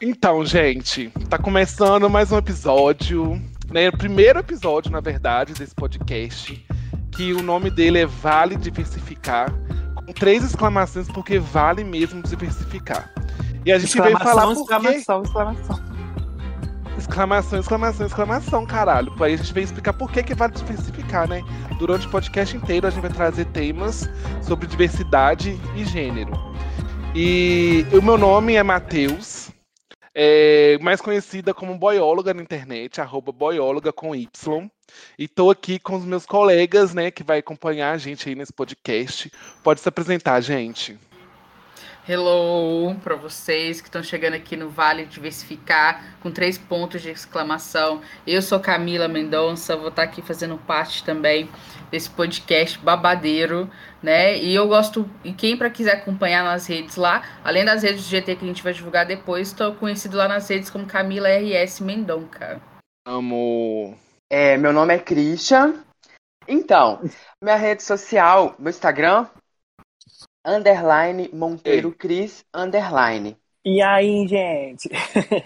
Então, gente, tá começando mais um episódio, né? O primeiro episódio, na verdade, desse podcast, que o nome dele é Vale Diversificar, com três exclamações, porque vale mesmo diversificar. E a gente veio falar por exclamação, exclamação. Exclamação, exclamação, exclamação, caralho. Aí a gente veio explicar por que, que vale diversificar, né? Durante o podcast inteiro a gente vai trazer temas sobre diversidade e gênero. E o meu nome é Matheus, é, mais conhecida como boióloga na internet, arroba boióloga com Y. E tô aqui com os meus colegas, né, que vai acompanhar a gente aí nesse podcast. Pode se apresentar, gente. Hello para vocês que estão chegando aqui no Vale Diversificar com três pontos de exclamação. Eu sou Camila Mendonça, vou estar tá aqui fazendo parte também desse podcast babadeiro, né? E eu gosto e quem para quiser acompanhar nas redes lá, além das redes do GT que a gente vai divulgar depois, estou conhecido lá nas redes como Camila RS Mendonça. Amo. É, meu nome é Christian. Então, minha rede social, meu Instagram underline Monteiro Ei. Cris, underline. E aí, gente?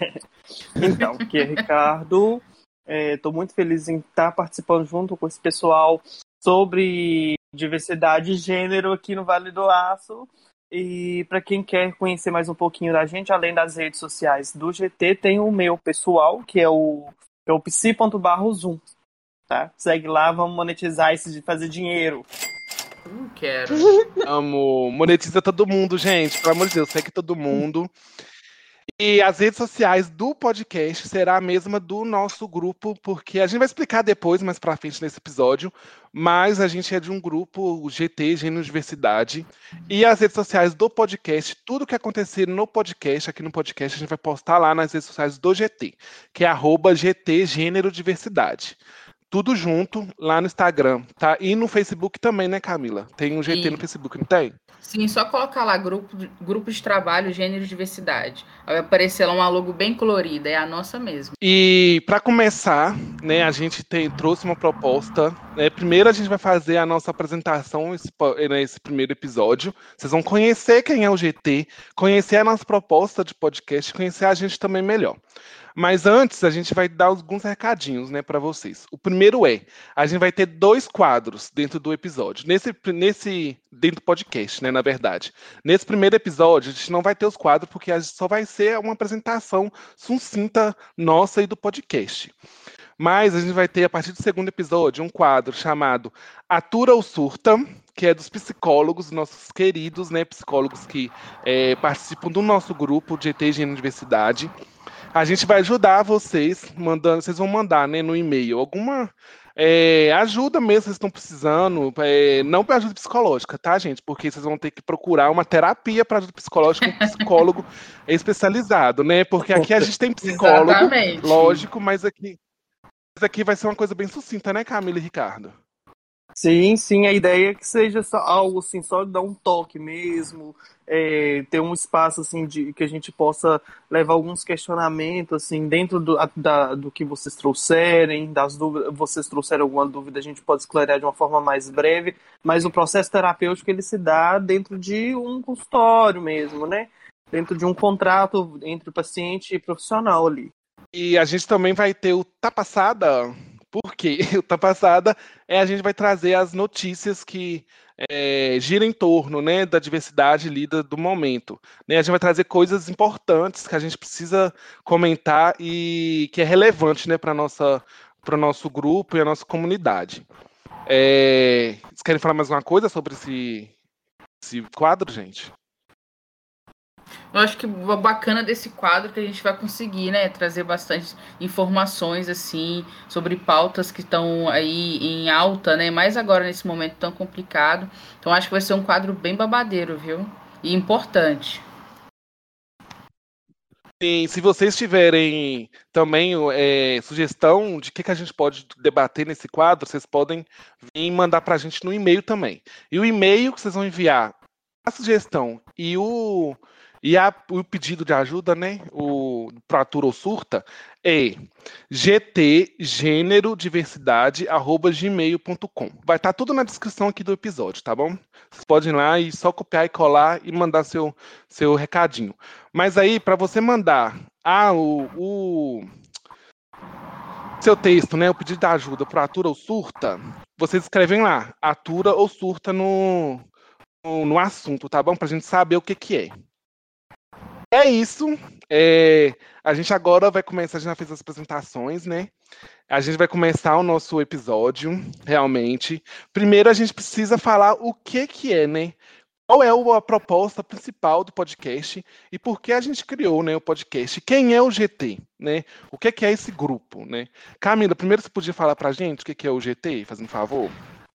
então, aqui é Ricardo. Estou é, muito feliz em estar participando junto com esse pessoal sobre diversidade e gênero aqui no Vale do Aço. E para quem quer conhecer mais um pouquinho da gente, além das redes sociais do GT, tem o meu pessoal, que é o, é o psi.barrozoom. Tá? Segue lá, vamos monetizar esse de fazer dinheiro. Não quero. Amo. Monetiza todo mundo, gente. Pelo amor de Deus, segue todo mundo. E as redes sociais do podcast será a mesma do nosso grupo, porque a gente vai explicar depois, mais pra frente nesse episódio, mas a gente é de um grupo, o GT, Gênero Diversidade, e as redes sociais do podcast, tudo que acontecer no podcast, aqui no podcast, a gente vai postar lá nas redes sociais do GT, que é arroba GT Gênero Diversidade tudo junto lá no Instagram, tá? E no Facebook também, né, Camila? Tem um GT e... no Facebook, não tem? Sim, só colocar lá grupo, grupo de trabalho, gênero e diversidade. Vai aparecer lá uma logo bem colorida, é a nossa mesmo. E para começar, né, a gente tem, trouxe uma proposta. Né, primeiro a gente vai fazer a nossa apresentação nesse né, primeiro episódio. Vocês vão conhecer quem é o GT, conhecer a nossa proposta de podcast, conhecer a gente também melhor. Mas antes, a gente vai dar alguns recadinhos, né, para vocês. O primeiro é, a gente vai ter dois quadros dentro do episódio. Nesse, nesse dentro do podcast, né, na verdade. Nesse primeiro episódio, a gente não vai ter os quadros porque a gente só vai ser uma apresentação sucinta nossa e do podcast. Mas a gente vai ter, a partir do segundo episódio, um quadro chamado Atura ou Surta, que é dos psicólogos, nossos queridos né, psicólogos que é, participam do nosso grupo de ET Gênero Diversidade. A gente vai ajudar vocês, mandando, vocês vão mandar né, no e-mail alguma é, ajuda mesmo, vocês estão precisando, é, não para ajuda psicológica, tá, gente? Porque vocês vão ter que procurar uma terapia para ajuda psicológica, um psicólogo especializado, né? Porque aqui a gente tem psicólogo, Exatamente. lógico, mas aqui, mas aqui vai ser uma coisa bem sucinta, né, Camila e Ricardo? Sim, sim, a ideia é que seja só algo assim, só dar um toque mesmo, é, ter um espaço assim de que a gente possa levar alguns questionamentos assim dentro do, da, do que vocês trouxerem, das dúvidas, vocês trouxeram alguma dúvida, a gente pode esclarecer de uma forma mais breve, mas o processo terapêutico ele se dá dentro de um consultório mesmo, né? Dentro de um contrato entre o paciente e o profissional ali. E a gente também vai ter o Tá Passada, porque o Tá Passada é a gente vai trazer as notícias que é, giram em torno né, da diversidade lida do momento. Né? A gente vai trazer coisas importantes que a gente precisa comentar e que é relevante né, para o nosso grupo e a nossa comunidade. É, vocês querem falar mais alguma coisa sobre esse, esse quadro, gente? Eu acho que o bacana desse quadro é que a gente vai conseguir, né, trazer bastante informações assim sobre pautas que estão aí em alta, né, mais agora nesse momento tão complicado. Então acho que vai ser um quadro bem babadeiro, viu? E importante. Sim, se vocês tiverem também é, sugestão de que, que a gente pode debater nesse quadro, vocês podem vir mandar para a gente no e-mail também. E o e-mail que vocês vão enviar a sugestão e o e a, o pedido de ajuda, né, o Pratura ou Surta, é gt gênero diversidade arroba gmail.com. Vai estar tá tudo na descrição aqui do episódio, tá bom? Vocês podem ir lá e só copiar e colar e mandar seu, seu recadinho. Mas aí, para você mandar ah, o, o, seu texto, né, o pedido de ajuda para Atura ou Surta, vocês escrevem lá, Atura ou Surta no, no, no assunto, tá bom? Para a gente saber o que, que é. É isso. É, a gente agora vai começar, a gente já fez as apresentações, né? A gente vai começar o nosso episódio, realmente. Primeiro, a gente precisa falar o que, que é, né? Qual é a proposta principal do podcast e por que a gente criou né, o podcast? Quem é o GT? Né? O que, que é esse grupo? Né? Camila, primeiro você podia falar para a gente o que, que é o GT, fazendo favor?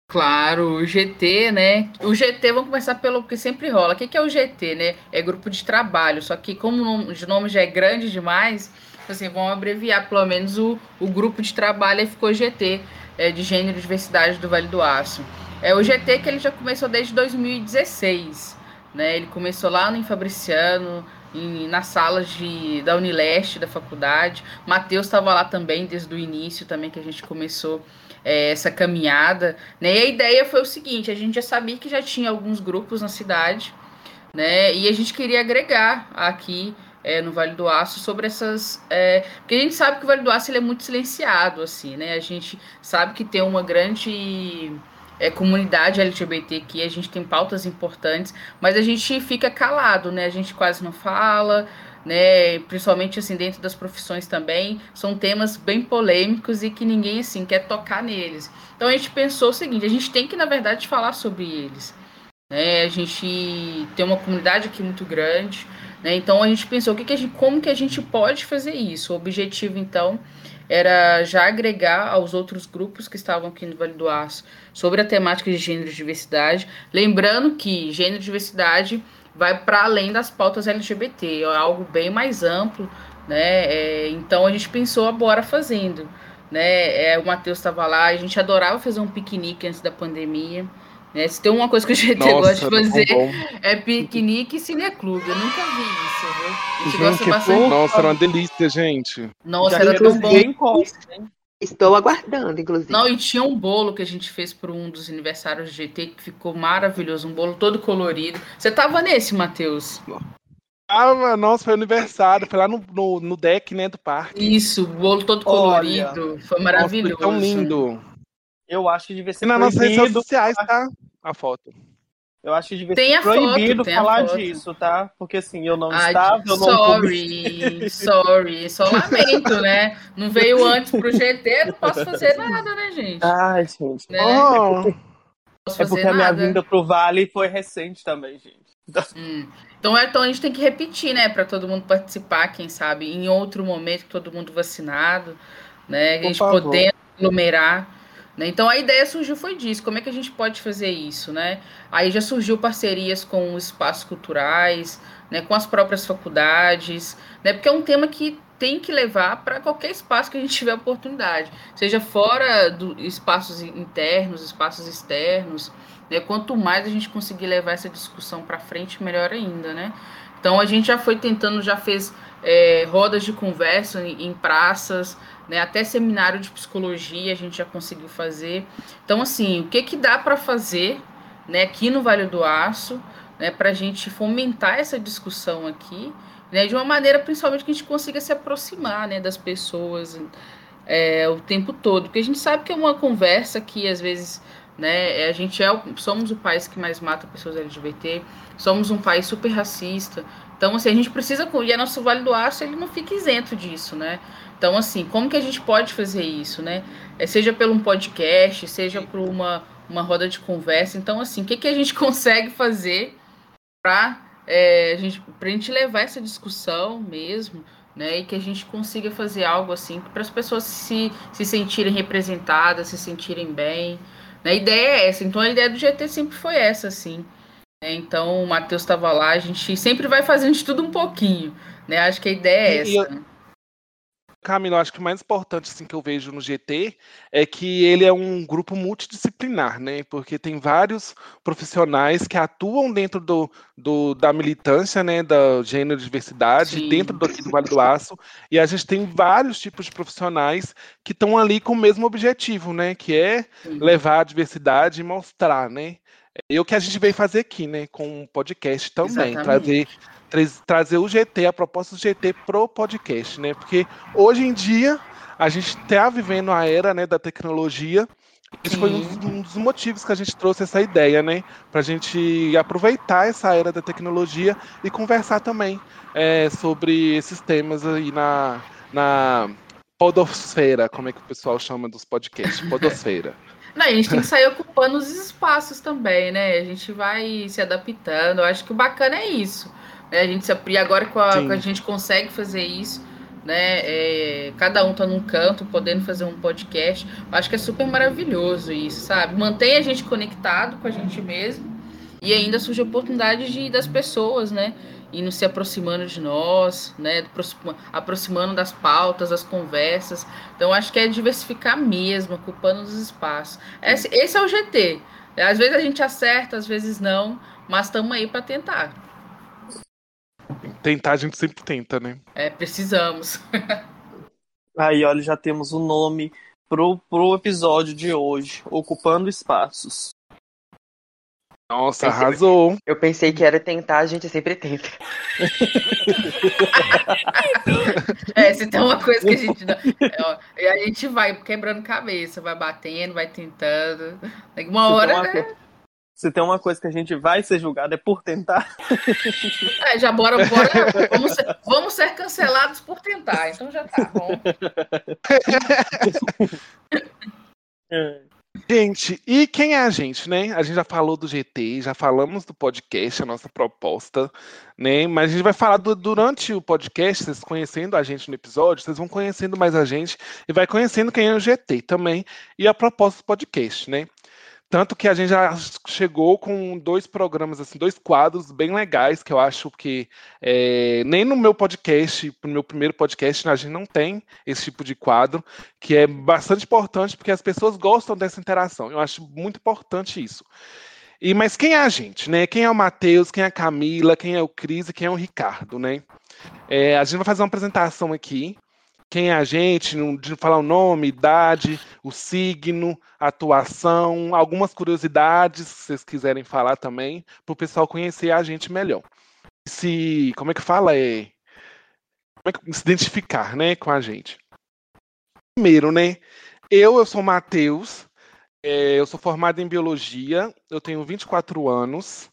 Claro, o GT, né? O GT, vamos começar pelo que sempre rola. O que é o GT, né? É grupo de trabalho, só que como o nome já é grande demais, assim, vamos abreviar pelo menos o, o grupo de trabalho ficou GT, é, de Gênero e Diversidade do Vale do Aço. É o GT que ele já começou desde 2016, né? Ele começou lá no Infabriciano, em, nas salas de, da Unileste, da faculdade. Matheus estava lá também desde o início, também que a gente começou é, essa caminhada. Né? E a ideia foi o seguinte: a gente já sabia que já tinha alguns grupos na cidade, né? E a gente queria agregar aqui é, no Vale do Aço sobre essas. É, porque a gente sabe que o Vale do Aço ele é muito silenciado, assim, né? A gente sabe que tem uma grande. É, comunidade LGBT que a gente tem pautas importantes, mas a gente fica calado, né? A gente quase não fala, né, principalmente assim dentro das profissões também, são temas bem polêmicos e que ninguém assim quer tocar neles. Então a gente pensou o seguinte, a gente tem que na verdade falar sobre eles. Né? A gente tem uma comunidade aqui muito grande, né? Então a gente pensou o que, que a gente, como que a gente pode fazer isso. O objetivo então era já agregar aos outros grupos que estavam aqui no Vale do Aço sobre a temática de gênero e diversidade, lembrando que gênero e diversidade vai para além das pautas LGBT, é algo bem mais amplo, né? É, então a gente pensou agora fazendo, né? É, o Matheus estava lá, a gente adorava fazer um piquenique antes da pandemia. Né? Se tem uma coisa que o GT Nossa, gosta de fazer é piquenique e cineclube. Eu nunca vi isso, viu? A gente, gente gosta bastante. Nossa, era uma delícia, gente. Nossa, Já era tão bom. Estou aguardando, inclusive. Não, e tinha um bolo que a gente fez por um dos aniversários do GT que ficou maravilhoso, um bolo todo colorido. Você tava nesse, Matheus? Ah, nossa, foi aniversário, foi lá no, no, no deck, né, do parque. Isso, o bolo todo colorido, Olha, foi maravilhoso. Nossa, foi tão lindo. Eu acho que devia ser E nas nossas redes sociais, tá? A foto. Eu acho que devia tem ser proibido foto, falar disso, tá? Porque assim, eu não Ai, estava, eu não Sorry, sorry, só lamento, né? Não veio antes pro GT, não posso fazer nada, né, gente? Ai, gente. Né? Oh. É porque nada. a minha vinda pro Vale foi recente também, gente. Hum. Então, é, então a gente tem que repetir, né, para todo mundo participar, quem sabe, em outro momento, todo mundo vacinado, né? A gente podendo aglomerar. Né? Então a ideia surgiu foi disso, como é que a gente pode fazer isso, né? Aí já surgiu parcerias com espaços culturais, né, com as próprias faculdades, né? Porque é um tema que tem que levar para qualquer espaço que a gente tiver oportunidade, seja fora dos espaços internos, espaços externos, né? Quanto mais a gente conseguir levar essa discussão para frente, melhor ainda, né? Então a gente já foi tentando, já fez é, rodas de conversa em, em praças, né? Até seminário de psicologia a gente já conseguiu fazer. Então, assim, o que, que dá para fazer né, aqui no Vale do Aço né, para a gente fomentar essa discussão aqui, né, de uma maneira principalmente que a gente consiga se aproximar né, das pessoas é, o tempo todo. Porque a gente sabe que é uma conversa que às vezes né, a gente é, somos o país que mais mata pessoas LGBT, somos um país super racista. Então, assim, a gente precisa, e a nosso Vale do Aço, ele não fica isento disso, né? Então, assim, como que a gente pode fazer isso, né? É, seja pelo um podcast, seja por uma, uma roda de conversa. Então, assim, o que, que a gente consegue fazer para é, a gente, a gente levar essa discussão mesmo, né? E que a gente consiga fazer algo assim para as pessoas se, se sentirem representadas, se sentirem bem. Né? A ideia é essa. Então, a ideia do GT sempre foi essa, assim. Né? Então, o Matheus estava lá, a gente sempre vai fazendo de tudo um pouquinho. Né? Acho que a ideia é essa. E, Camilo, acho que o mais importante assim, que eu vejo no GT é que ele é um grupo multidisciplinar, né? Porque tem vários profissionais que atuam dentro do, do da militância, né? Da gênero diversidade, Sim. dentro do, do Vale do Aço. E a gente tem vários tipos de profissionais que estão ali com o mesmo objetivo, né? Que é levar a diversidade e mostrar, né? É o que a gente veio fazer aqui, né? Com o um podcast também, Exatamente. trazer trazer o GT, a proposta do GT pro podcast, né? Porque hoje em dia a gente está vivendo a era né, da tecnologia. Esse foi um, um, dos motivos que a gente trouxe essa ideia, né? Para a gente aproveitar essa era da tecnologia e conversar também é, sobre esses temas aí na, na podosfera, como é que o pessoal chama dos podcasts? Podosfera. Não, a gente tem que sair ocupando os espaços também, né? A gente vai se adaptando. Eu acho que o bacana é isso. Né? A gente se, e agora com a, a, gente consegue fazer isso, né? É, cada um tá num canto, podendo fazer um podcast. Acho que é super maravilhoso isso, sabe? Mantém a gente conectado com a gente mesmo e ainda surge a oportunidade de, das pessoas, né? Indo se aproximando de nós, né? Aproximando das pautas, das conversas. Então, acho que é diversificar mesmo, ocupando os espaços. Esse, esse é o GT. Às vezes a gente acerta, às vezes não, mas estamos aí para tentar. Tentar a gente sempre tenta, né? É, precisamos. Aí, olha, já temos o um nome pro, pro episódio de hoje, Ocupando Espaços. Nossa, pensei, arrasou. Eu pensei que era tentar, a gente sempre tenta. é, se tem uma coisa que a gente não. É, a gente vai quebrando cabeça, vai batendo, vai tentando. Uma hora. Uma... Né? Se tem uma coisa que a gente vai ser julgado é por tentar. É, já bora, bora. Vamos ser, vamos ser cancelados por tentar, então já tá bom. Gente, e quem é a gente, né? A gente já falou do GT, já falamos do podcast, a nossa proposta, né? Mas a gente vai falar do, durante o podcast, vocês conhecendo a gente no episódio, vocês vão conhecendo mais a gente e vai conhecendo quem é o GT também e a proposta do podcast, né? Tanto que a gente já chegou com dois programas, assim, dois quadros bem legais, que eu acho que é, nem no meu podcast, no meu primeiro podcast, a gente não tem esse tipo de quadro, que é bastante importante porque as pessoas gostam dessa interação. Eu acho muito importante isso. E mas quem é a gente, né? Quem é o Matheus, quem é a Camila, quem é o Cris e quem é o Ricardo, né? É, a gente vai fazer uma apresentação aqui quem é a gente, de falar o nome, idade, o signo, atuação, algumas curiosidades, se vocês quiserem falar também, para o pessoal conhecer a gente melhor. Se, como é que fala? É, como é que, se identificar, né, com a gente. Primeiro, né, eu, eu sou Matheus, é, eu sou formado em biologia, eu tenho 24 anos,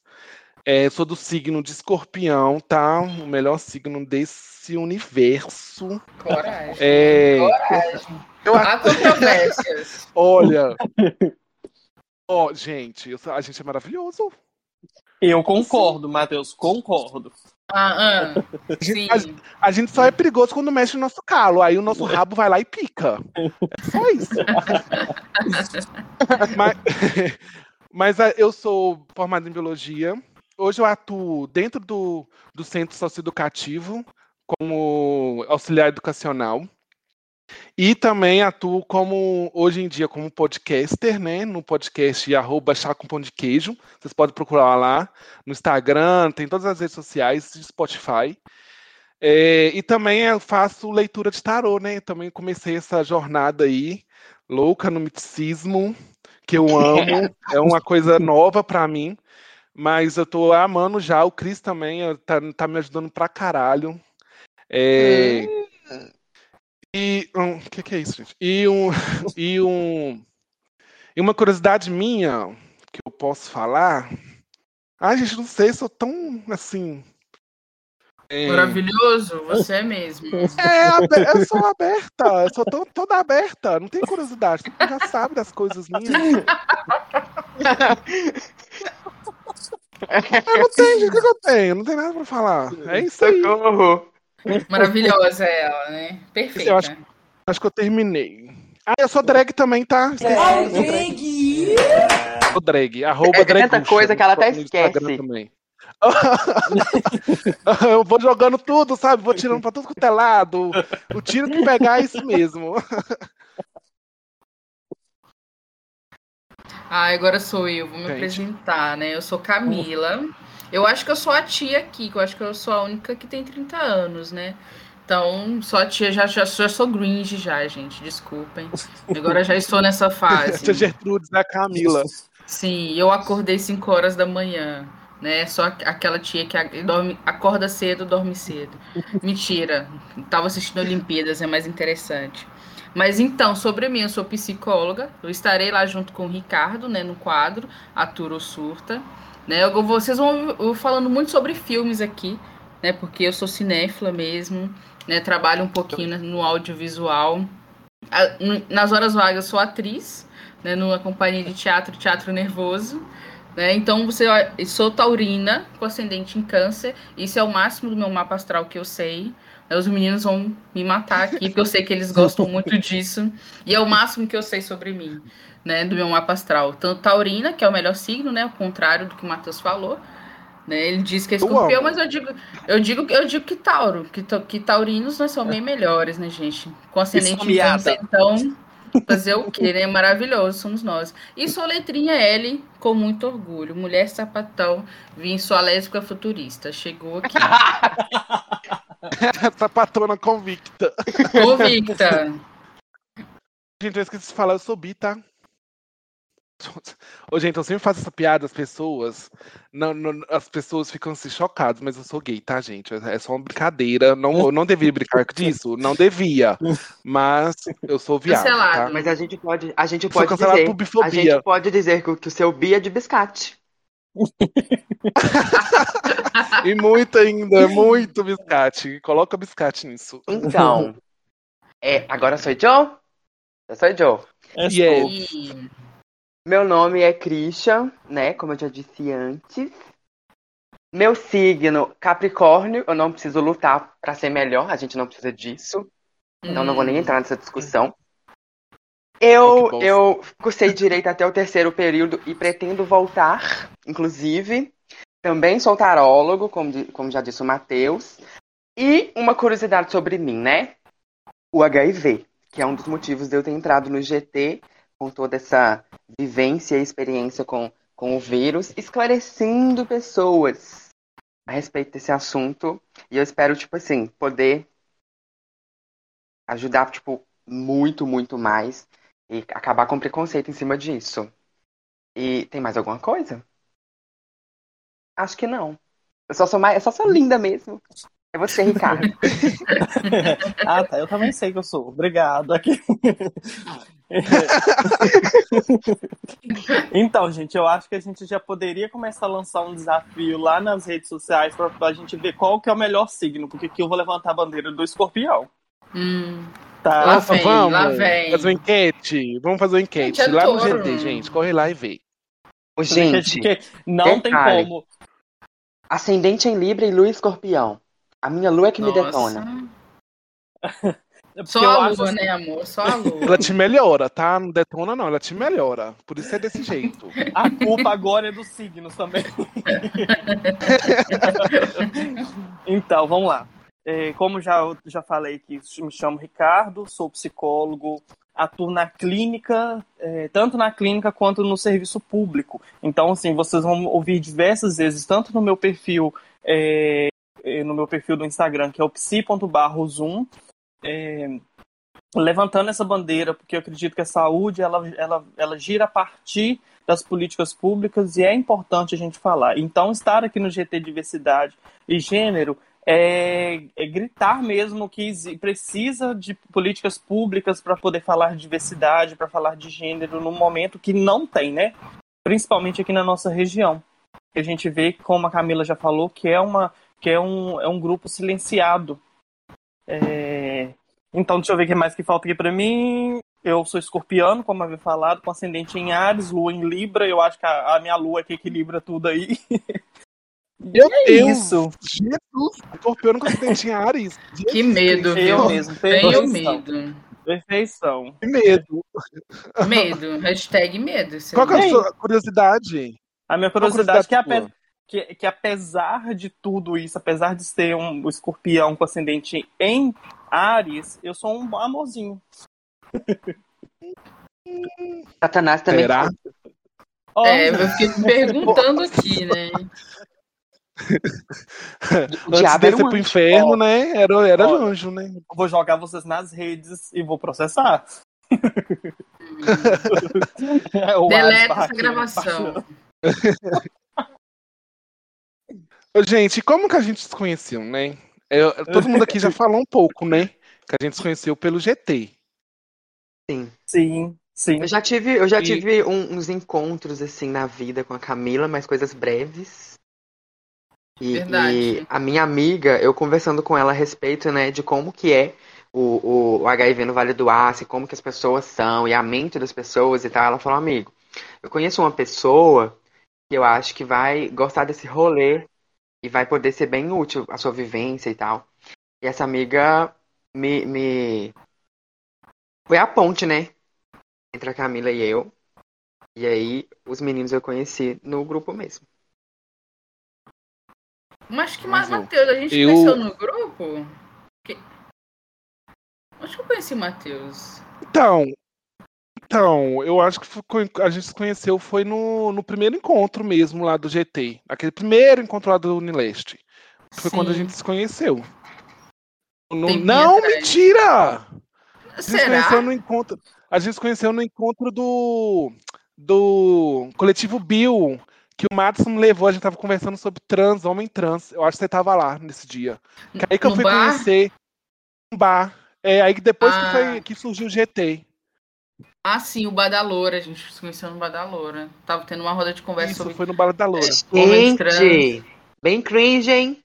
é, sou do signo de escorpião, tá? O melhor signo desse universo. Coragem. É... Coragem. Eu... Há controvérsias. Olha. Ó, oh, gente, eu, a gente é maravilhoso. Eu concordo, Matheus, concordo. Ah, ah, a, gente, a, a, gente, só é perigoso quando mexe no nosso calo. Aí o nosso rabo vai lá e pica. É só isso. mas, mas ah, eu sou formado em biologia hoje eu atuo dentro do, do centro socioeducativo como auxiliar educacional. E também atuo como, hoje em dia, como podcaster, né? No podcast arroba chá com pão de queijo. Vocês podem procurar lá no Instagram, tem todas as redes sociais Spotify. É, e também eu faço leitura de tarô, né? Também comecei essa jornada aí, louca no miticismo, que eu amo. é uma coisa nova para mim. Mas eu tô amando já. O Cris também tá, tá me ajudando pra caralho. É... Hum. E o um, que, que é isso, gente? E um, e um e uma curiosidade minha que eu posso falar. Ai, gente, não sei, sou tão assim. É... Maravilhoso, você é mesmo. É, eu sou aberta, eu sou to, toda aberta, não tem curiosidade, já sabe das coisas minhas. Eu não tenho, o que eu tenho? Não tem nada pra falar. É isso aí. Socorro. Maravilhosa ela, né? Perfeita. Eu acho, acho que eu terminei. Ah, eu sou drag também, tá? Drag! Sou drag. Arroba é drag. tanta coisa que ela até esquece. Também. eu vou jogando tudo, sabe? Vou tirando pra tudo quanto é lado. O tiro que pegar é isso mesmo. Ah, agora sou eu, vou me apresentar, né? Eu sou Camila. Eu acho que eu sou a tia aqui, que eu acho que eu sou a única que tem 30 anos, né? Então, só a tia, já, já, já sou gringe já, gente, desculpem. Agora já estou nessa Tia fase. Gertrudes é a Camila. Sim, eu acordei 5 horas da manhã, né? Só aqu- aquela tia que dorme, acorda cedo, dorme cedo. Mentira, tava assistindo Olimpíadas, é mais interessante. Mas então, sobre mim, eu sou psicóloga, eu estarei lá junto com o Ricardo, né, no quadro Atura ou Surta. Né? Eu, vocês vão eu falando muito sobre filmes aqui, né? Porque eu sou cinéfila mesmo, né? Trabalho um pouquinho no audiovisual. Nas horas vagas, eu sou atriz, né, numa companhia de teatro, Teatro Nervoso. Né? Então, você, sou taurina, com ascendente em câncer. Isso é o máximo do meu mapa astral que eu sei. Né, Os meninos vão me matar aqui, porque eu sei que eles gostam muito disso. E é o máximo que eu sei sobre mim, né? Do meu mapa astral. Tanto taurina, que é o melhor signo, né? O contrário do que o Matheus falou. Né? Ele diz que é escorpião, mas eu digo, eu digo, eu digo que tauro, que, que taurinos nós são bem melhores, né, gente? Com ascendente em câncer, então, fazer o quê, né? Maravilhoso, somos nós. E sou letrinha L, com muito orgulho. Mulher sapatão, vim sua lésbica futurista. Chegou aqui. Essa patrona convicta. Convicta. Gente, eu esqueci de falar, eu sou bi, tá? Ô, gente, eu sempre faço essa piada, as pessoas. Não, não- as pessoas ficam assim chocadas, mas eu sou gay, tá, gente? É só uma brincadeira. Não, eu não devia brincar disso, não devia. Mas eu sou viado. Tá? Cancelado. Mas a gente pode, a gente pode dizer, a gente pode dizer que, o- que o seu bi é de biscate. E muito ainda, muito biscate. Coloca biscate nisso. Então, é, agora sou eu? Eu sou eu. É Yes. E Meu nome é Christian, né? Como eu já disse antes. Meu signo, Capricórnio. Eu não preciso lutar pra ser melhor. A gente não precisa disso. Então não vou nem entrar nessa discussão. Eu, eu cursei direito até o terceiro período e pretendo voltar, inclusive. Também sou tarólogo, como, como já disse o Matheus. E uma curiosidade sobre mim, né? O HIV, que é um dos motivos de eu ter entrado no GT com toda essa vivência e experiência com, com o vírus, esclarecendo pessoas a respeito desse assunto. E eu espero, tipo assim, poder ajudar, tipo, muito, muito mais e acabar com preconceito em cima disso. E tem mais alguma coisa? Acho que não. Eu só sou mais, eu só sou linda mesmo. É você, Ricardo. ah, tá. Eu também sei que eu sou. Obrigado. Aqui. então, gente, eu acho que a gente já poderia começar a lançar um desafio lá nas redes sociais pra, pra gente ver qual que é o melhor signo, porque aqui eu vou levantar a bandeira do escorpião. Hum, Tá? Lá vem, vamos lá vem. fazer uma enquete. Vamos fazer uma enquete. Gente, é lá no. GT, gente. Corre lá e vê. Ô, gente, não tem detalhe. como. ascendente em Libra e Lua em Escorpião. A minha lua é que me detona. nossa. É porque Só eu a lua, assim- né, amor? Só a lua. Ela te melhora, tá? Não detona, não. Ela te melhora. Por isso é desse jeito. A culpa agora é dos signos também. então, vamos lá. É, como já, já falei que me chamo Ricardo, sou psicólogo, atuo na clínica, é, tanto na clínica quanto no serviço público. Então, assim, vocês vão ouvir diversas vezes, tanto no meu perfil, é, é, no meu perfil do Instagram, que é o psi.barrosum, é, levantando essa bandeira, porque eu acredito que a saúde, ela, ela, ela gira a partir das políticas públicas e é importante a gente falar. Então, estar aqui no GT Diversidade e Gênero é, é gritar mesmo que precisa de políticas públicas para poder falar de diversidade, para falar de gênero, num momento que não tem, né? Principalmente aqui na nossa região. A gente vê, como a Camila já falou, que é, uma, que é, um, é um grupo silenciado. É, Então, deixa eu ver o que mais que falta aqui para mim. Eu sou escorpiano, como havia falado, com ascendente em Ares, lua em Libra. Eu acho que a, a minha lua que equilibra tudo aí. Meu é Deus! isso. Jesus! Escorpião com acidente em Ares. Que medo, Eu viu? mesmo. Tenho perfeição. medo. Perfeição. Que medo. Medo. Hashtag medo. Qual que é a sua curiosidade? A minha curiosidade é que a tua? pedra, que, que apesar de tudo isso, apesar de ser um, escorpião com ascendente em Ares, eu sou um amorzinho. Satanás também. Será? É, eu fiquei me perguntando aqui, né? O Antes diabo de um pro inferno, Ó. né? Era, era Ó. anjo, né? Eu vou jogar vocês nas redes e vou processar. É Deleta essa gravação. Gente, como que a gente se conheceu, né? Eu- todo mundo aqui já falou um pouco, né? Que a gente se conheceu pelo GT. Sim, sim. Eu já tive, eu já E- tive um- uns encontros assim na vida com a Camila, mas coisas breves. E, Verdade. e a minha amiga, eu conversando com ela a respeito, né, de como que é o, o, o HIV no Vale do Aço, como que as pessoas são, e a mente das pessoas e tal, ela falou, amigo, eu conheço uma pessoa que eu acho que vai gostar desse rolê e vai poder ser bem útil a sua vivência e tal. E essa amiga me, me... foi a ponte, né? Entre a Camila e eu. E aí, os meninos eu conheci no grupo mesmo. Mas que Mas mais, eu- Matheus? A gente eu- conheceu no grupo? Que... Acho que eu conheci o Matheus. Então, então, eu acho que foi- a gente se conheceu foi no, no primeiro encontro mesmo lá do GT. Aquele primeiro encontro lá do Unileste. Foi quando a Sim. gente se conheceu. No- não, atrás. mentira! A gente se Será? conheceu no encontro. A gente se conheceu no encontro do do coletivo Bill, que o Madison me levou, a gente tava conversando sobre trans, homem trans. Eu acho que você tava lá nesse dia. Que aí que eu No fui bar? conhecer um bar. É aí que depois que, Ah. foi, que surgiu o GT. Ah, sim, o Badaloura. A gente se conheceu no Badaloura. Tava tendo uma roda de conversa Isso, sobre foi no Bala da Loura. homens trans. Gente, bem cringe, hein?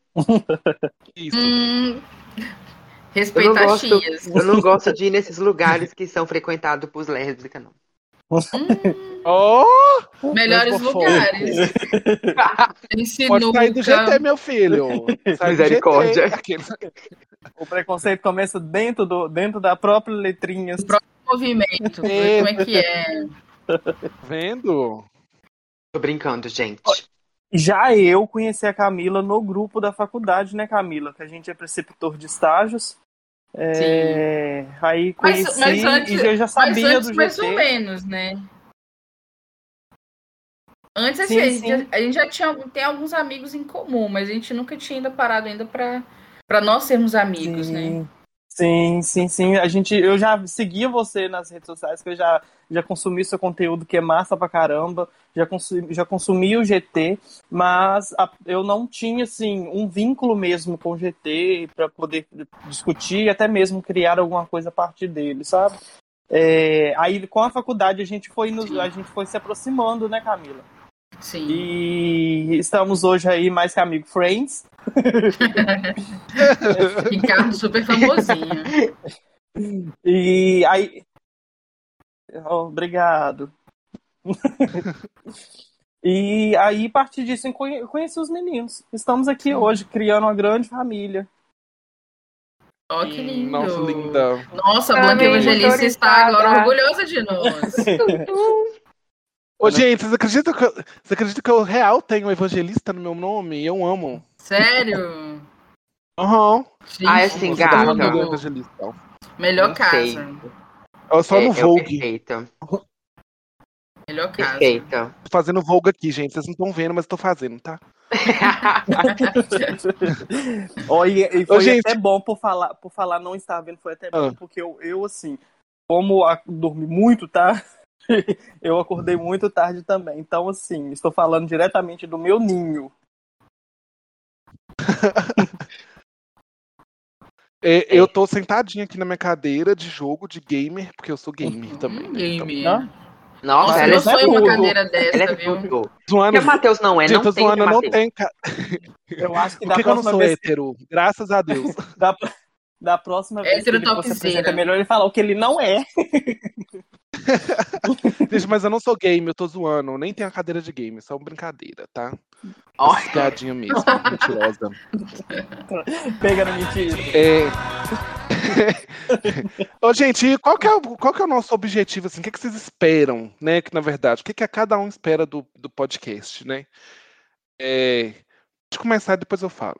Isso. Hum, Eu respeita não, as gosto, tias. eu não gosto de ir nesses lugares que são frequentados por lésbicas, não. Hum, Oh, melhores lugares. Tem pode sair do GT, meu filho. Sai Misericórdia. O preconceito começa dentro, do, dentro da própria letrinha. movimento. ver Como é que é? Vendo? Tô brincando, gente. Já eu conheci a Camila no grupo da faculdade, né, Camila? Que a gente é preceptor de estágios. É, aí Mas- conheci mas antes- e eu já Mas sabia antes, do mais ou GT. menos, né? Antes, assim, Sim, a, gente sim. já, a gente já tinha tem alguns amigos em comum, mas a gente nunca tinha ainda parado ainda pra, pra nós sermos amigos, né? Sim. Sim, sim. A gente, eu já seguia você nas redes sociais, que eu já, já consumi seu conteúdo, que é massa pra caramba. Já consumi, já consumi o GT, mas a- eu não tinha, assim, um vínculo mesmo com o GT para poder discutir e até mesmo criar alguma coisa a partir dele, sabe? É, aí, com a faculdade, a gente foi, a gente foi se aproximando, né, Camila? Sim. E estamos hoje aí mais que amigo friends. Ricardo super famosinho. E aí. Oh, Obrigado. e aí, a partir disso, conheci os meninos. Estamos aqui Sim. hoje criando uma grande família. Ó, que lindo. Nossa, linda. Nossa, a Blanca Evangelista está agora orgulhosa de nós. Ô, gente, vocês acreditam, que eu, vocês acreditam que eu real tenho um evangelista no meu nome? Eu amo. Sério? Aham. Gente, Ah, é assim, tá falando do evangelista. Melhor Não casa. sei. Eu só É, no Vogue. Perfeita. Melhor casa. Perfeita. Tô fazendo Vogue aqui, gente. Vocês não estão vendo, mas eu tô fazendo, tá? Ó, e, e foi gente. até bom por falar, por falar não estar vendo, foi até bom, Ah. porque eu, eu assim, como a- dormi muito, tá? eu acordei muito tarde também. Então, assim, estou falando diretamente do meu ninho. É, Eu tô sentadinho aqui na minha cadeira de jogo de gamer, porque eu sou gamer também. Hum, Né? game. Então, Não? Nossa, Nossa, ela eu é não sonho uma tudo. cadeira Ela dessa, é viu? zoando, O que Matheus não é, não tem, né, eu não. Ca... Eu acho que Por que, que eu não sou vez hétero? Graças a Deus. da, da próxima vez que ele for se Heterotopzera. apresenta, é melhor ele falar o que ele não é. Gente, mas eu não sou game, eu tô zoando. Eu nem tenho a cadeira de game, só uma brincadeira, tá? Ó, Gadinha mesmo, mentirosa. Pega na mentira. É... Ô, gente, e qual que, é o, qual que é o nosso objetivo, assim? O que, que vocês esperam, né? Que, na verdade, o que, que cada um espera do, do podcast, né? é, pode começar, depois eu falo.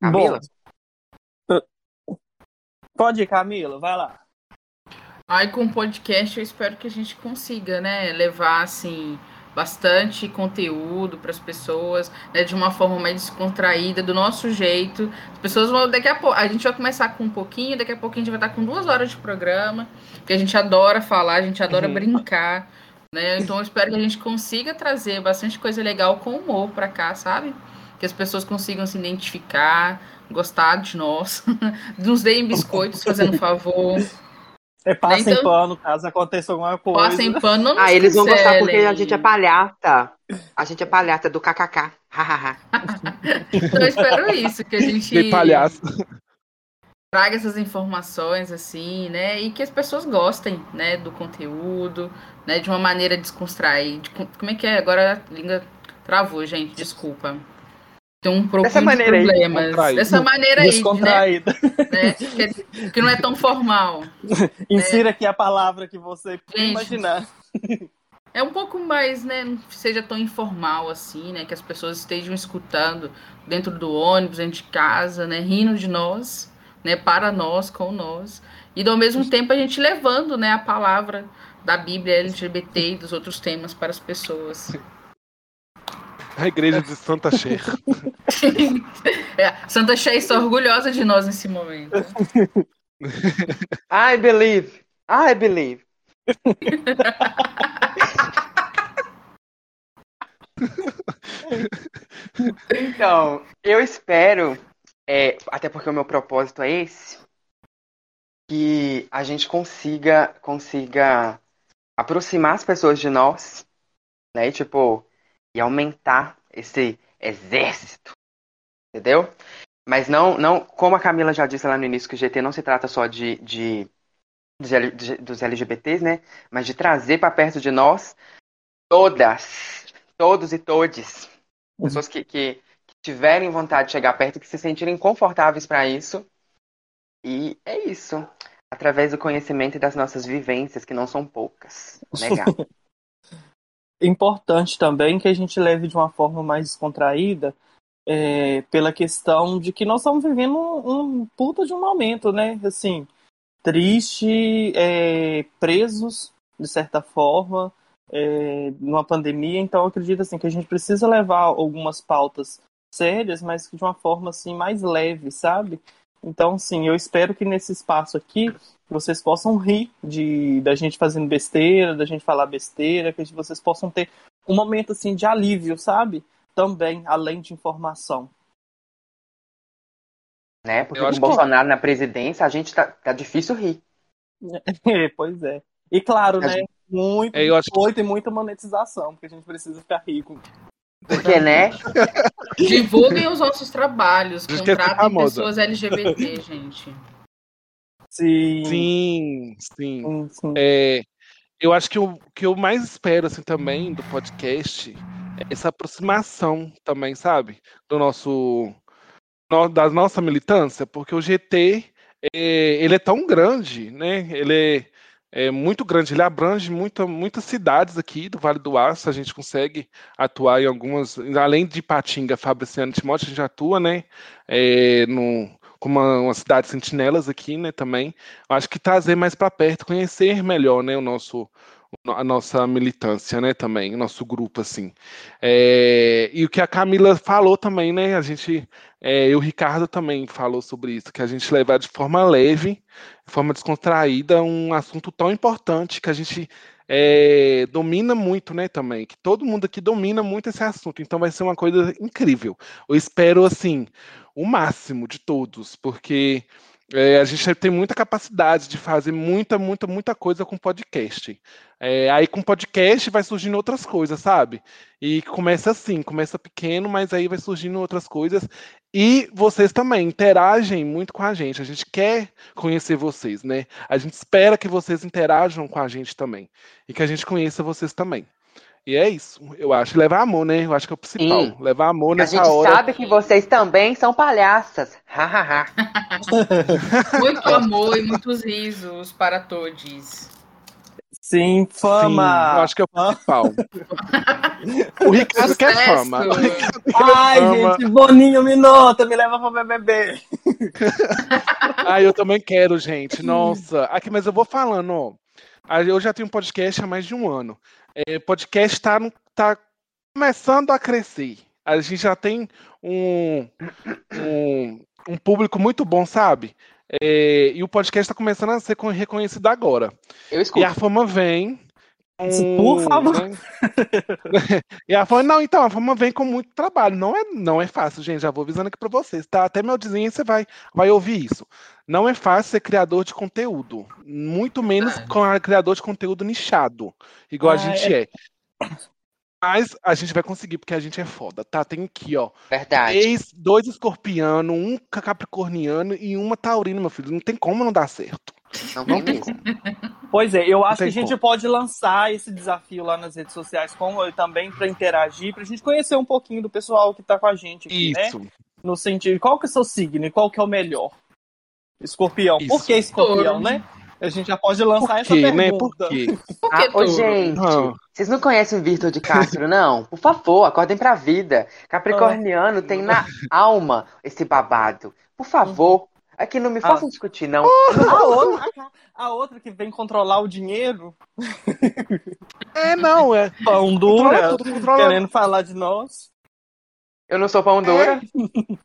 Camila? Bom, pode ir, Camila, vai lá. Aí com o podcast eu espero que a gente consiga, né, levar assim bastante conteúdo para as pessoas, né, de uma forma mais descontraída, do nosso jeito. As pessoas vão daqui a pouco, a gente vai começar com um pouquinho, daqui a pouco a gente vai estar com duas horas de programa, porque a gente adora falar, a gente adora uhum. brincar, né? Então eu espero que a gente consiga trazer bastante coisa legal com humor para cá, sabe? Que as pessoas consigam se identificar, gostar de nós, nos deem biscoitos, fazendo favor. É passa então, em pano caso aconteça alguma coisa. Passa em pano, não Ah, eles vão gostar porque a gente é palhata. A gente é palhata do kkk. então eu espero isso, que a gente. De palhaço. Traga essas informações, assim, né? E que as pessoas gostem, né, do conteúdo, né? De uma maneira descontraída. De, como é que é? Agora a língua travou, gente, desculpa tem um pouco de problemas. Aí, Dessa maneira aí, né? né? Que, que, não é tão formal. Insira né? aqui a palavra que você Gente, imaginar. É um pouco mais, né? Não seja tão informal assim, né? Que as pessoas estejam escutando dentro do ônibus, dentro de casa, né? Rindo de nós, né? Para nós, com nós. E ao mesmo tempo a gente levando, né? A palavra da Bíblia LGBT e dos outros temas para as pessoas. A igreja de Santa Cher. é, Santa Cher está orgulhosa de nós nesse momento. I believe. I believe. então, eu espero, é, até porque o meu propósito é esse, que a gente consiga, consiga aproximar as pessoas de nós, né? Tipo, e aumentar esse exército, entendeu? Mas não, não, como a Camila já disse lá no início, que o GT não se trata só de, de, de dos LGBTs, né? Mas de trazer para perto de nós todas, todos e todes, uhum. pessoas que, que, que tiverem vontade de chegar perto, que se sentirem confortáveis para isso. E é isso. Através do conhecimento e das nossas vivências, que não são poucas. Legal. Importante também que a gente leve de uma forma mais descontraída, é, pela questão de que nós estamos vivendo um, um puta de um momento, né? Assim, triste, é, presos, de certa forma, é, numa pandemia. Então, acredito assim, que a gente precisa levar algumas pautas sérias, mas de uma forma assim mais leve, sabe? Então, sim, eu espero que nesse espaço aqui vocês possam rir de da gente fazendo besteira, da gente falar besteira, que vocês possam ter um momento assim de alívio, sabe? Também, além de informação. Né? Porque com o Bolsonaro que... na presidência, a gente tá, tá difícil rir. É, pois é. E claro, né? Muito é, acho... e muita monetização, porque a gente precisa ficar rico. Porque, né? Divulguem os nossos trabalhos, contratem pessoas LGBT, gente. Sim. Sim, sim. sim. É, eu acho que o que eu mais espero assim também do podcast é essa aproximação também, sabe? Do nosso da nossa militância, porque o GT é, ele é tão grande, né? Ele é, é muito grande, ele abrange muita, muitas cidades aqui do Vale do Aço, a gente consegue atuar em algumas, além de Patinga, Fabriciano e Timóteo, a gente atua, né, é, no, como uma, uma cidade sentinelas aqui, né, também. Acho que trazer mais para perto, conhecer melhor, né, o nosso a nossa militância, né, também, o nosso grupo, assim. É, e o que a Camila falou também, né, a gente, é, o Ricardo também falou sobre isso, que a gente levar de forma leve, de forma descontraída, um assunto tão importante que a gente é, domina muito, né, também, que todo mundo aqui domina muito esse assunto, então vai ser uma coisa incrível. Eu espero, assim, o máximo de todos, porque é, a gente tem muita capacidade de fazer muita, muita, muita coisa com podcast. É, aí com podcast vai surgindo outras coisas, sabe? E começa assim, começa pequeno, mas aí vai surgindo outras coisas. E vocês também interagem muito com a gente. A gente quer conhecer vocês, né? A gente espera que vocês interajam com a gente também. E que a gente conheça vocês também. E é isso, eu acho. Levar amor, né? Eu acho que é o principal. Sim. Levar amor nessa hora. A gente hora. sabe que vocês também são palhaças. Muito amor e muitos risos para todos. Sim, fama. Sim, eu acho que é o principal. o Ricardo quer fama. Ricardo Ai, fama. gente, Boninho Minota, me leva pra BBB. Ah, eu também quero, gente. Nossa. Aqui, mas eu vou falando, ó. Ah, Eu já tenho um podcast há mais de um ano. É, podcast tá, no- tá começando a crescer. A gente já tem um, um, um público muito bom, sabe? É, e o podcast está começando a ser con- reconhecido agora. Eu E escuto. a fama vem. com- Por favor. né? e a fama, não, então, a fama vem com muito trabalho. Não é, não é fácil, gente. Já vou avisando aqui para vocês, tá? Até meu audiência vai, vai ouvir isso. Não é fácil ser criador de conteúdo. Muito menos Verdade. com a criador de conteúdo nichado, igual Ah, a gente é. Mas a gente vai conseguir, porque a gente é foda, tá? Tem aqui, ó. Verdade. Três, dois escorpiano, um capricorniano e uma taurino, meu filho. Não tem como não dar certo. Não Não tem mesmo. Pois é, eu acho que a gente como. pode lançar esse desafio lá nas redes sociais com eu também para interagir, pra gente conhecer um pouquinho do pessoal que tá com a gente aqui, né? Isso. No sentido, qual que é o seu signo e qual que é o melhor? Escorpião. Por Isso. que escorpião, né? A gente já pode lançar Por essa quê, né? Por pergunta. quê? Por que Ah, ô, gente, Ah. vocês não conhecem o Vitor de Castro, não? Por favor, acordem pra vida. Capricorniano tem na alma esse babado. Por favor, aqui não me façam discutir, não. A outra, a outra que vem controlar o dinheiro, É, não, é. pão dura, controla querendo falar de nós. Eu não sou pão dura.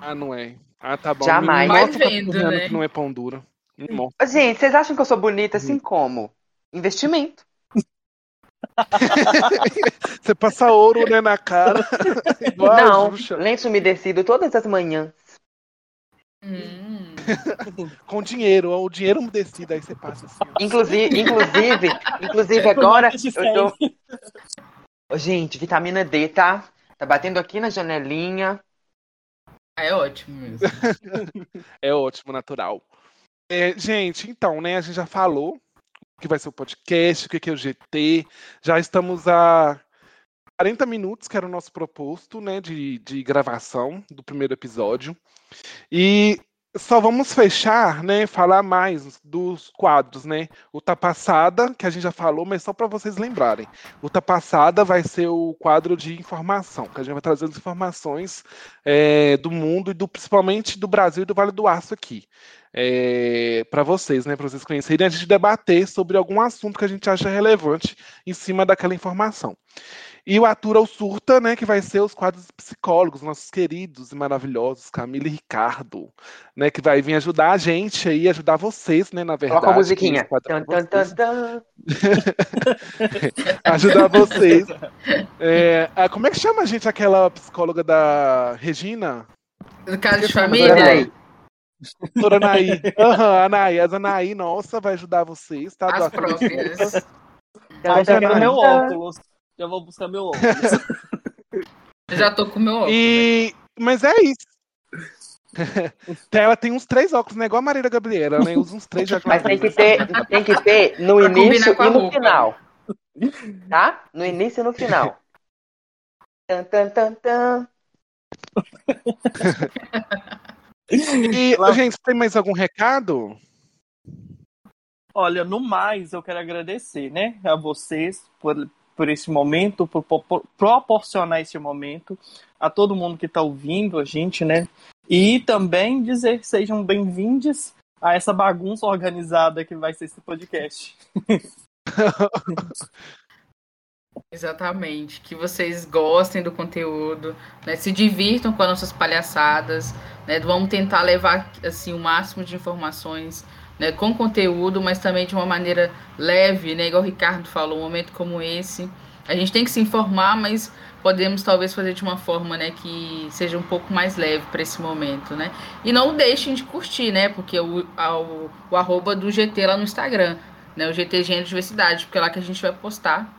Ah, não é. Ah, tá bom. Jamais. O vendo, né? que não é pão duro. Ô, Gente, vocês acham que eu sou bonita assim como? Investimento. Você passa ouro, né, na cara. Não, lenço umedecido todas as manhãs. Hum. Com dinheiro, o dinheiro umedecido, aí você passa assim. ó. Inclusive, inclusive, inclusive agora eu tô. Gente, vitamina D, tá? Tá batendo aqui na janelinha. É ótimo mesmo. É ótimo, natural. É, gente, então, né, a gente já falou o que vai ser o podcast, o que que é o GT. Já estamos a 40 minutos, que era o nosso proposto, né, de, de gravação do primeiro episódio. E só vamos fechar, né, falar mais dos quadros, né? O Tá Passada, que a gente já falou, mas só para vocês lembrarem. O Tá Passada vai ser o quadro de informação, que a gente vai trazer as informações é, do mundo e do, principalmente do Brasil e do Vale do Aço aqui. para vocês, né? Para vocês conhecerem, a gente debater sobre algum assunto que a gente acha relevante em cima daquela informação. E o Atura ou Surta, né, que vai ser os quadros psicólogos, nossos queridos e maravilhosos Camila e Ricardo, né, que vai vir ajudar a gente aí, ajudar vocês, né, na verdade. Coloca a musiquinha. é vocês. tan, tan. ajudar vocês. É, ah, como é que chama, gente, aquela psicóloga da Regina? Do caso de o família? Doutora Anaí. Aham, Anaí. A Anaí, nossa, vai ajudar vocês, tá? As próprias. Tan, quero meu óculos. Já vou buscar meu óculos. Eu já tô com o meu óculos. E... Mas é isso. Ela tem uns três óculos, né? Igual a Marília Gabriela, né? Usa uns três já Mas tem que ter, tem que ter no Pra início e no final. Tá? No início e no final. Tan, tan, tan, tan. E, Lá- gente, tem mais algum recado? Olha, no mais, eu quero agradecer, né, a vocês por, por esse momento, por, por proporcionar esse momento, a todo mundo que está ouvindo a gente, né, e também dizer que sejam bem-vindos a essa bagunça organizada que vai ser esse podcast. Exatamente. Que vocês gostem do conteúdo, né? Se divirtam com as nossas palhaçadas, né? Vamos tentar levar assim o máximo de informações, né? Com conteúdo, mas também de uma maneira leve, né? Igual o Ricardo falou, um momento como esse, a gente tem que se informar, mas podemos talvez fazer de uma forma, né, que seja um pouco mais leve para esse momento, né? E não deixem de curtir, né? Porque o, o, o arroba do GT lá no Instagram, né? O GT Gênero Diversidade, porque é lá que a gente vai postar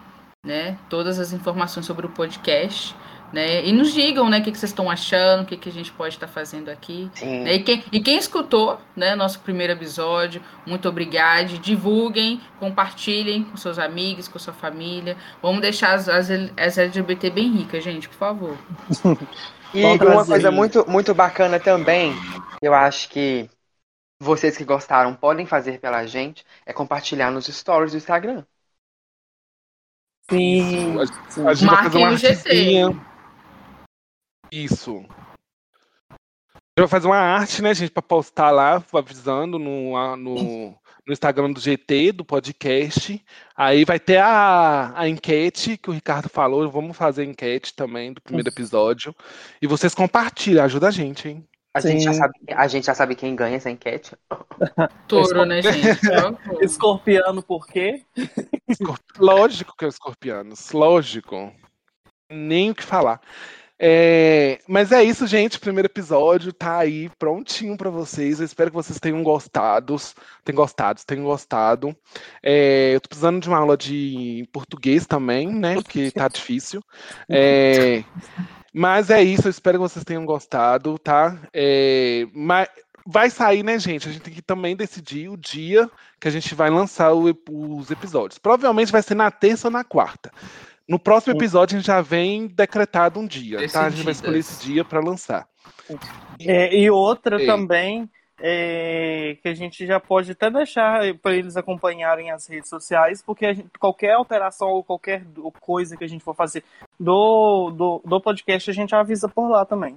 né, todas as informações sobre o podcast, né, e nos digam, né, o que, que vocês estão achando, o que, que a gente pode estar fazendo aqui, Sim. né, e quem, e quem escutou, né, nosso primeiro episódio, muito obrigado, divulguem, compartilhem com seus amigos, com sua família, vamos deixar as, as, as LGBT bem ricas, gente, por favor. E Bom uma coisa muito, muito bacana também, eu acho que vocês que gostaram podem fazer pela gente é compartilhar nos stories do Instagram. Sim. A gente vai fazer Marquem uma o GT. Isso. A gente vai fazer uma arte, né, gente, pra postar lá, avisando no, no, no Instagram do GT, do podcast. Aí vai ter a, a enquete que o Ricardo falou. Vamos fazer a enquete também do primeiro episódio. E vocês compartilham, ajuda a gente, hein? A gente, já sabe, a gente já sabe quem ganha essa enquete. Touro, né, gente? Escorpiano, por quê? Escorp- Lógico que é escorpianos, lógico. Nem o que falar. É, mas é isso, gente. Primeiro episódio tá aí prontinho pra vocês. Eu espero que vocês tenham gostado. Tenham gostado, tenham gostado. É, eu tô precisando de uma aula de português também, né? Porque tá difícil. É, mas é isso, eu espero que vocês tenham gostado, tá? É, mas vai sair, né, gente? A gente tem que também decidir o dia que a gente vai lançar o os episódios. Provavelmente vai ser na terça ou na quarta. No próximo episódio a gente já vem decretado um dia, tá? A gente vai escolher esse dia para lançar. É, e outra Ei. também, é, que a gente já pode até deixar para eles acompanharem as redes sociais, porque a gente- qualquer alteração ou qualquer coisa que a gente for fazer do, do, do podcast, a gente avisa por lá também.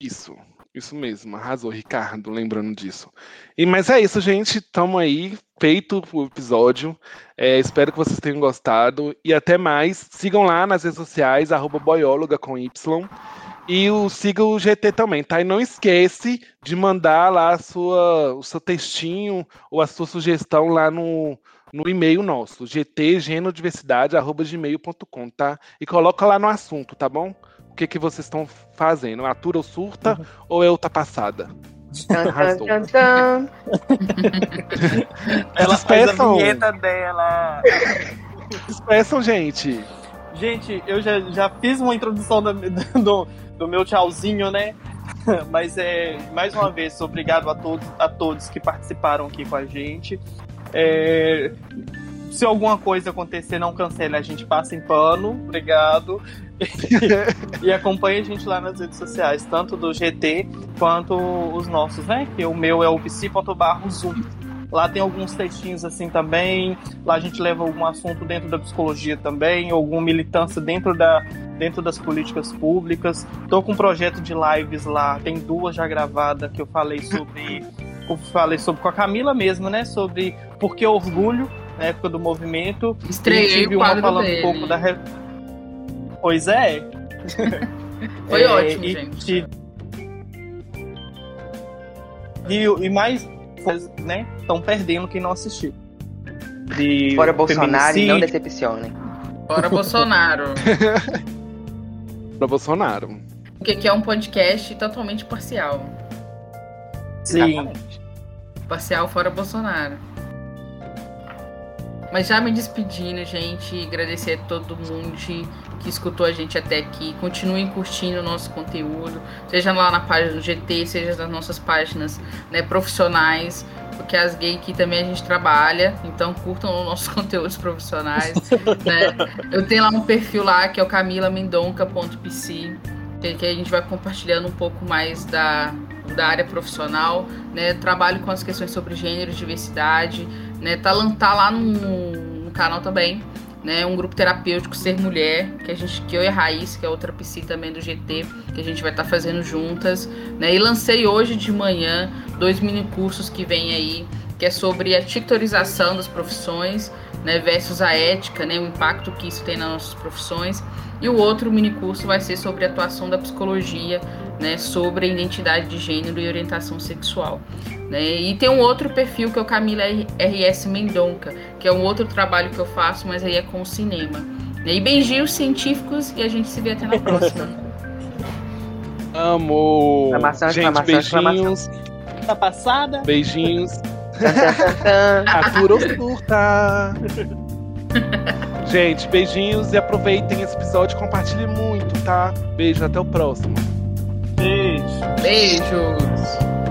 Isso, isso mesmo, arrasou, Ricardo, lembrando disso. E, mas é isso, gente, tamo aí, feito o episódio. É, espero que vocês tenham gostado. E até mais. Sigam lá nas redes sociais, arroba boióloga com Y. E o, siga o GT também, tá? E não esquece de mandar lá sua, o seu textinho ou a sua sugestão lá no, no e-mail nosso, gtgenodiversidade.gmail.com, tá? E coloca lá no assunto, tá bom? O que, que vocês estão fazendo? Atura ou surta ou é outra passada? Tan, tan, Arrasou. Ela faz a vinheta dela. Despeçam, gente. Gente, eu já, já fiz uma introdução da- do, do meu tchauzinho, né? Mas é mais uma vez, obrigado a todos, a todos que participaram aqui com a gente. É, se alguma coisa acontecer, não cancele, a gente passa em pano. Obrigado. E acompanhe a gente lá nas redes sociais, tanto do GT quanto os nossos, né? Que o meu é o psi.barrozoom. Lá tem alguns textinhos assim também. Lá a gente leva algum assunto dentro da psicologia também, alguma militância dentro, da, dentro das políticas públicas. Tô com um projeto de lives lá, tem duas já gravadas que eu falei sobre. Eu falei sobre com a Camila mesmo, né? Sobre por que orgulho na época do movimento. E Estreiei tive o uma falando dele. um pouco da. re- Pois é. Foi É, ótimo, e, gente. te- E, e mais coisas, né? Estão perdendo quem não assistiu. De Fora Bolsonaro e não decepcionem. Fora Bolsonaro. Pra Bolsonaro. Porque aqui é um podcast totalmente parcial. Sim. Exatamente. Parcial fora Bolsonaro. Mas já me despedindo, gente, agradecer a todo mundo que escutou a gente até aqui. Continuem curtindo o nosso conteúdo, seja lá na página do GT, seja nas nossas páginas né, profissionais, porque as gays aqui também a gente trabalha, então curtam os nossos conteúdos profissionais. né? Eu tenho lá um perfil lá que é o camilamendonca.pc, que, a gente vai compartilhando um pouco mais da, da área profissional, né? Trabalho com as questões sobre gênero diversidade, né? Tá, tá lá no, no canal também, né? Um grupo terapêutico Ser Mulher, que a gente, que eu e a Raiz, que é outra PC também do GT, que a gente vai estar fazendo juntas, né? E lancei hoje de manhã dois mini cursos que vem aí, que é sobre a titorização das profissões, né? Versus a ética, né? O impacto que isso tem nas nossas profissões. E o outro mini curso vai ser sobre a atuação da psicologia, né, sobre a identidade de gênero e orientação sexual. Né? E tem um outro perfil que é o Camila RS Mendonca, que é um outro trabalho que eu faço, mas aí é com o cinema. Né? E beijinhos científicos e a gente se vê até na próxima. Amo! Exclamação, Gente, exclamação, beijinhos, Tá passada? beijinhos. Tan, tan, tan, tan. Atura ou surta? Gente, beijinhos e aproveitem esse episódio, compartilhem muito, tá? Beijo, até o próximo. Beijo. Beijos!